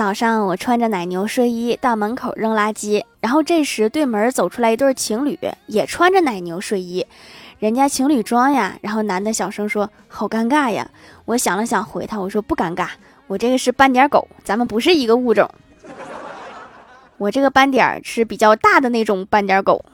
早上我穿着奶牛睡衣到门口扔垃圾，然后这时对门走出来一对情侣，也穿着奶牛睡衣。人家情侣装呀，然后男的小声说：「好尴尬呀！」我想了想回他，我说：「不尴尬，我这个是斑点狗，咱们不是一个物种。」我这个斑点是比较大的那种斑点狗。